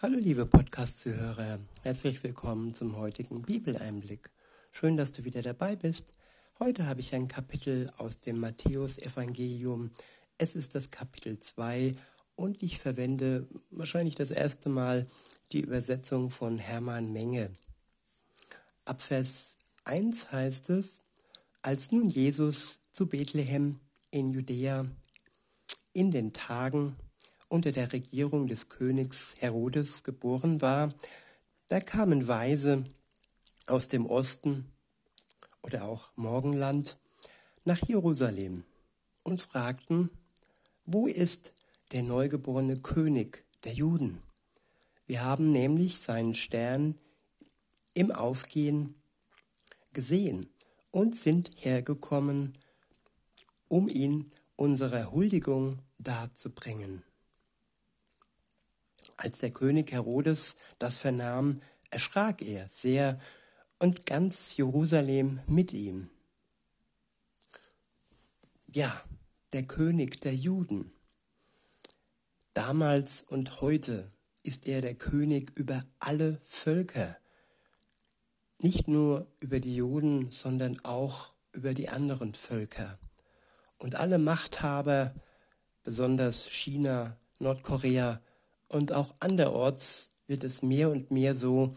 Hallo liebe Podcast-Zuhörer, herzlich willkommen zum heutigen Bibeleinblick. Schön, dass du wieder dabei bist. Heute habe ich ein Kapitel aus dem Matthäus-Evangelium. Es ist das Kapitel 2 und ich verwende wahrscheinlich das erste Mal die Übersetzung von Hermann Menge. Ab Vers 1 heißt es, als nun Jesus zu Bethlehem in Judäa in den Tagen unter der Regierung des Königs Herodes geboren war, da kamen Weise aus dem Osten oder auch Morgenland nach Jerusalem und fragten, wo ist der neugeborene König der Juden? Wir haben nämlich seinen Stern im Aufgehen gesehen und sind hergekommen, um ihn unserer Huldigung darzubringen. Als der König Herodes das vernahm, erschrak er sehr und ganz Jerusalem mit ihm. Ja, der König der Juden. Damals und heute ist er der König über alle Völker. Nicht nur über die Juden, sondern auch über die anderen Völker. Und alle Machthaber, besonders China, Nordkorea, und auch anderorts wird es mehr und mehr so,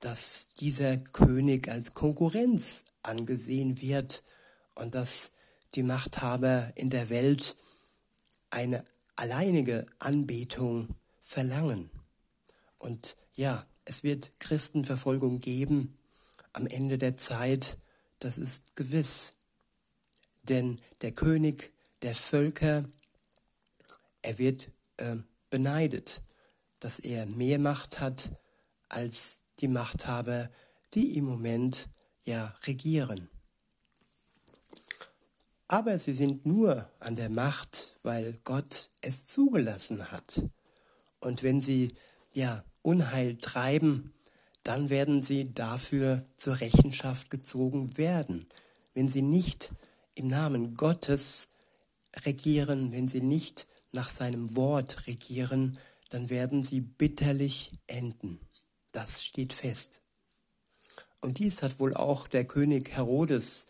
dass dieser König als Konkurrenz angesehen wird und dass die Machthaber in der Welt eine alleinige Anbetung verlangen. Und ja, es wird Christenverfolgung geben am Ende der Zeit, das ist gewiss. Denn der König der Völker, er wird äh, beneidet, dass er mehr Macht hat als die Machthaber, die im Moment ja regieren. Aber sie sind nur an der Macht, weil Gott es zugelassen hat. Und wenn sie ja Unheil treiben, dann werden sie dafür zur Rechenschaft gezogen werden. Wenn sie nicht im Namen Gottes regieren, wenn sie nicht nach seinem Wort regieren, dann werden sie bitterlich enden. Das steht fest. Und dies hat wohl auch der König Herodes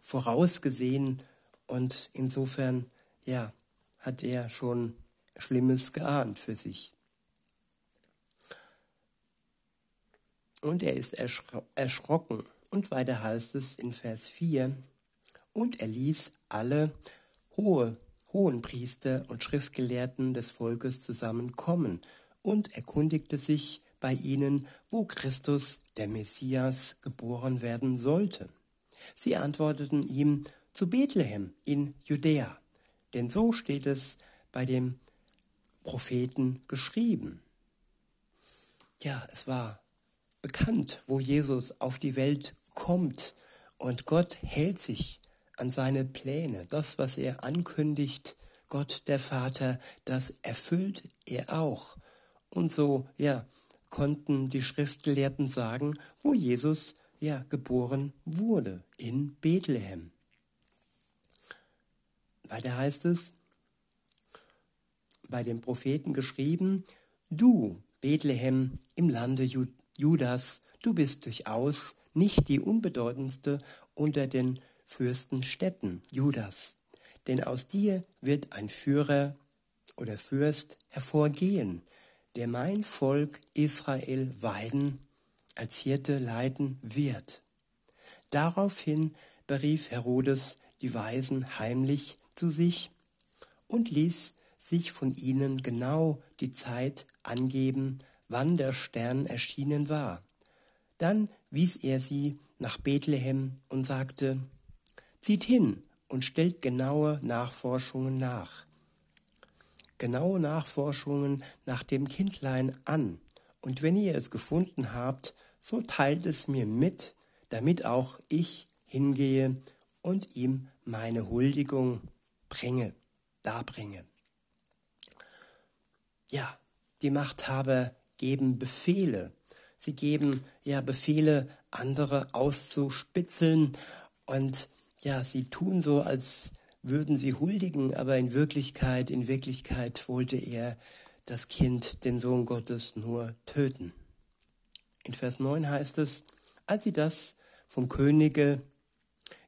vorausgesehen und insofern, ja, hat er schon Schlimmes geahnt für sich. Und er ist erschro erschrocken. Und weiter heißt es in Vers 4, und er ließ alle hohe Hohenpriester und Schriftgelehrten des Volkes zusammenkommen und erkundigte sich bei ihnen, wo Christus, der Messias, geboren werden sollte. Sie antworteten ihm zu Bethlehem in Judäa, denn so steht es bei dem Propheten geschrieben. Ja, es war bekannt, wo Jesus auf die Welt kommt und Gott hält sich an seine Pläne. Das, was er ankündigt, Gott der Vater, das erfüllt er auch. Und so, ja, konnten die Schriftgelehrten sagen, wo Jesus ja geboren wurde, in Bethlehem. Weiter heißt es, bei dem Propheten geschrieben, du, Bethlehem im Lande Judas, du bist durchaus nicht die unbedeutendste unter den Fürstenstädten Judas. Denn aus dir wird ein Führer oder Fürst hervorgehen, der mein Volk Israel weiden, als Hirte leiten wird. Daraufhin berief Herodes die Weisen heimlich zu sich und ließ sich von ihnen genau die Zeit angeben, wann der Stern erschienen war. Dann wies er sie nach Bethlehem und sagte, Zieht hin und stellt genaue Nachforschungen nach. Genaue Nachforschungen nach dem Kindlein an. Und wenn ihr es gefunden habt, so teilt es mir mit, damit auch ich hingehe und ihm meine Huldigung bringe, darbringe. Ja, die Machthaber geben Befehle. Sie geben ja Befehle, andere auszuspitzeln und ja, sie tun so, als würden sie huldigen, aber in Wirklichkeit, in Wirklichkeit wollte er, das Kind, den Sohn Gottes, nur töten. In Vers 9 heißt es, als sie das vom Könige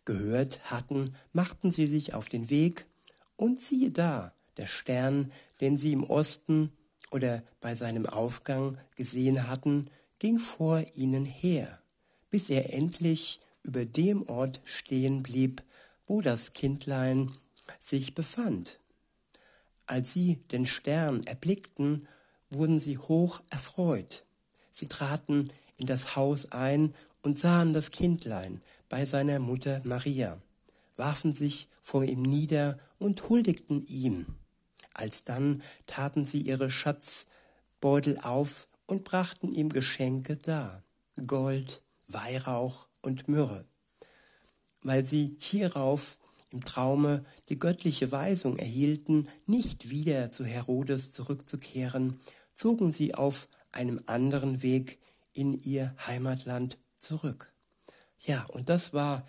gehört hatten, machten sie sich auf den Weg, und siehe da, der Stern, den sie im Osten oder bei seinem Aufgang gesehen hatten, ging vor ihnen her, bis er endlich über dem Ort stehen blieb, wo das Kindlein sich befand. Als sie den Stern erblickten, wurden sie hoch erfreut. Sie traten in das Haus ein und sahen das Kindlein bei seiner Mutter Maria, warfen sich vor ihm nieder und huldigten ihm. Alsdann taten sie ihre Schatzbeutel auf und brachten ihm Geschenke dar, Gold, Weihrauch und Myrrhe. Weil sie hierauf im Traume die göttliche Weisung erhielten, nicht wieder zu Herodes zurückzukehren, zogen sie auf einem anderen Weg in ihr Heimatland zurück. Ja, und das war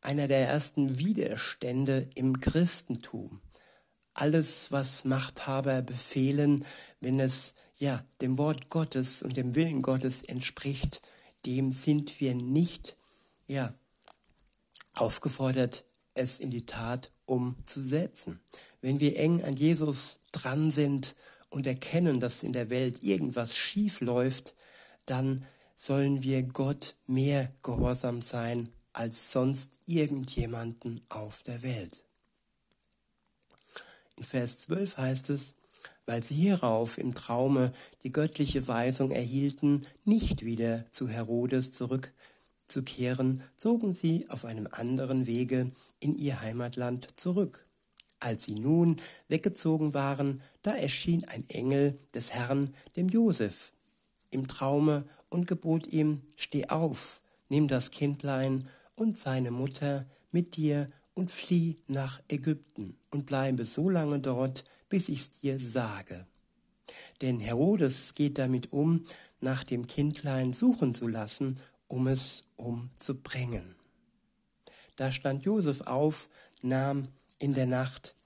einer der ersten Widerstände im Christentum. Alles, was Machthaber befehlen, wenn es ja dem Wort Gottes und dem Willen Gottes entspricht, dem sind wir nicht ja aufgefordert, es in die Tat umzusetzen. Wenn wir eng an Jesus dran sind und erkennen, dass in der Welt irgendwas schief läuft, dann sollen wir Gott mehr gehorsam sein als sonst irgendjemanden auf der Welt. In Vers 12 heißt es, weil sie hierauf im Traume die göttliche Weisung erhielten, nicht wieder zu Herodes zurückzukehren, zogen sie auf einem anderen Wege in ihr Heimatland zurück. Als sie nun weggezogen waren, da erschien ein Engel des Herrn dem Josef im Traume und gebot ihm, steh auf, nimm das Kindlein und seine Mutter mit dir und flieh nach Ägypten und bleibe so lange dort, bis ich's dir sage. Denn Herodes geht damit um, nach dem Kindlein suchen zu lassen, um es umzubringen. Da stand Josef auf, nahm in der Nacht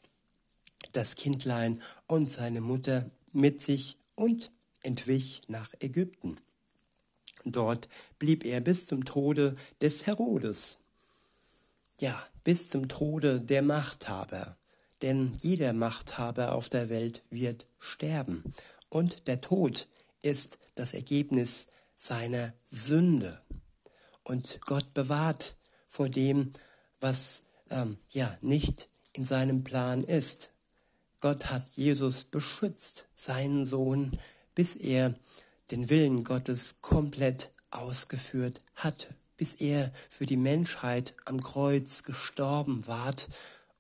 das Kindlein und seine Mutter mit sich und entwich nach Ägypten. Dort blieb er bis zum Tode des Herodes. Ja, bis zum Tode der Machthaber. Denn jeder Machthaber auf der Welt wird sterben. Und der Tod ist das Ergebnis seiner Sünde. Und Gott bewahrt vor dem, was ähm, ja nicht in seinem Plan ist. Gott hat Jesus beschützt, seinen Sohn, bis er den Willen Gottes komplett ausgeführt hatte, bis er für die Menschheit am Kreuz gestorben ward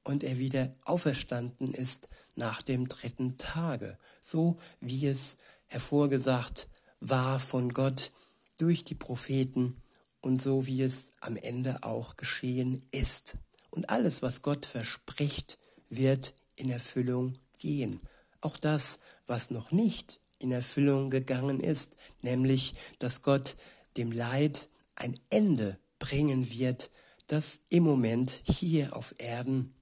und er wieder auferstanden ist nach dem dritten Tage, so wie es hervorgesagt war von Gott durch die Propheten und so wie es am Ende auch geschehen ist. Und alles, was Gott verspricht, wird in Erfüllung gehen. Auch das, was noch nicht in Erfüllung gegangen ist, nämlich dass Gott dem Leid ein Ende bringen wird, das im Moment hier auf Erden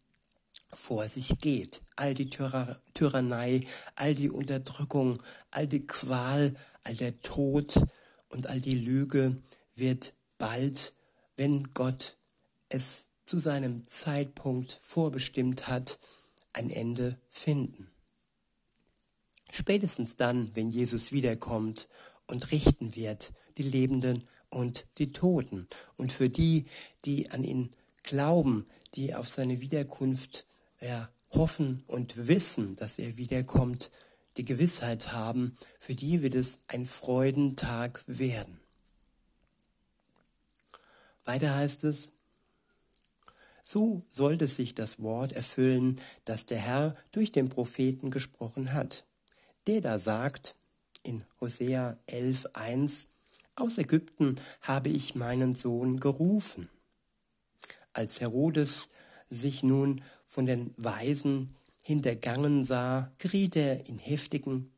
vor sich geht. All die Tyrannei, all die Unterdrückung, all die Qual, all der Tod und all die Lüge wird bald, wenn Gott es zu seinem Zeitpunkt vorbestimmt hat, ein Ende finden. Spätestens dann, wenn Jesus wiederkommt und richten wird, die Lebenden und die Toten. Und für die, die an ihn glauben, die auf seine Wiederkunft ja, hoffen und wissen, dass er wiederkommt, die Gewissheit haben, für die wird es ein Freudentag werden. Weiter heißt es, so sollte sich das Wort erfüllen, das der Herr durch den Propheten gesprochen hat der da sagt in Hosea 11.1, aus Ägypten habe ich meinen Sohn gerufen. Als Herodes sich nun von den Weisen hintergangen sah, geriet er in heftigen,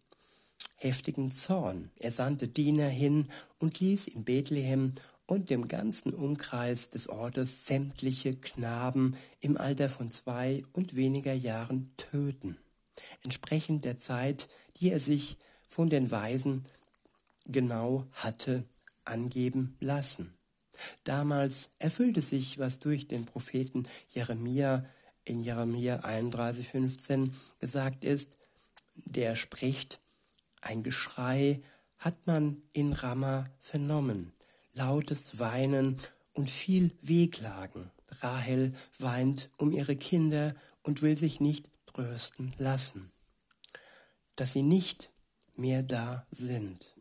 heftigen Zorn. Er sandte Diener hin und ließ in Bethlehem und dem ganzen Umkreis des Ortes sämtliche Knaben im Alter von zwei und weniger Jahren töten entsprechend der Zeit, die er sich von den Weisen genau hatte angeben lassen. Damals erfüllte sich, was durch den Propheten Jeremia in Jeremia 31,15 gesagt ist, der spricht, ein Geschrei hat man in Ramah vernommen, lautes Weinen und viel Wehklagen. Rahel weint um ihre Kinder und will sich nicht trösten lassen, dass sie nicht mehr da sind.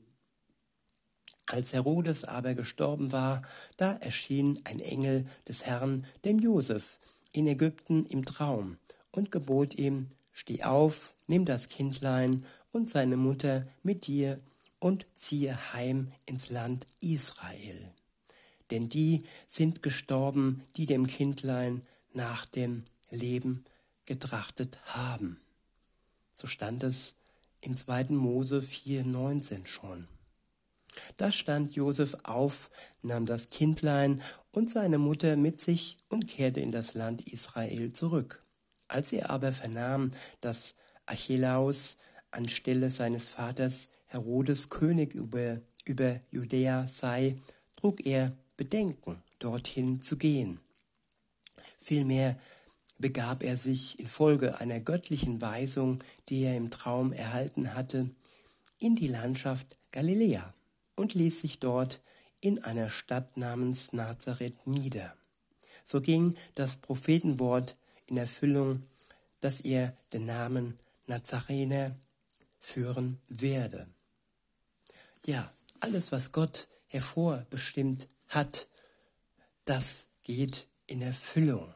Als Herodes aber gestorben war, da erschien ein Engel des Herrn dem Josef in Ägypten im Traum und gebot ihm, steh auf, nimm das Kindlein und seine Mutter mit dir und ziehe heim ins Land Israel. Denn die sind gestorben, die dem Kindlein nach dem Leben getrachtet haben. So stand es im 2. Mose 4,19 schon. Da stand Josef auf, nahm das Kindlein und seine Mutter mit sich und kehrte in das Land Israel zurück. Als er aber vernahm, dass Archelaus anstelle seines Vaters Herodes König über, über Judäa sei, trug er Bedenken, dorthin zu gehen. Vielmehr begab er sich infolge einer göttlichen Weisung, die er im Traum erhalten hatte, in die Landschaft Galiläa und ließ sich dort in einer Stadt namens Nazareth nieder. So ging das Prophetenwort in Erfüllung, dass er den Namen Nazarener führen werde. Ja, alles, was Gott hervorbestimmt hat, das geht in Erfüllung.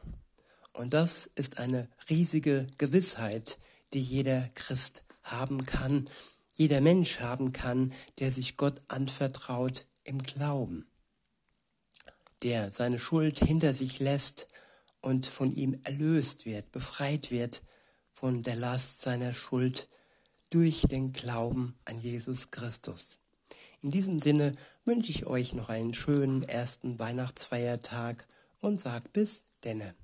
Und das ist eine riesige Gewissheit, die jeder Christ haben kann, jeder Mensch haben kann, der sich Gott anvertraut im Glauben, der seine Schuld hinter sich lässt und von ihm erlöst wird, befreit wird von der Last seiner Schuld durch den Glauben an Jesus Christus. In diesem Sinne wünsche ich euch noch einen schönen ersten Weihnachtsfeiertag und sag bis denne.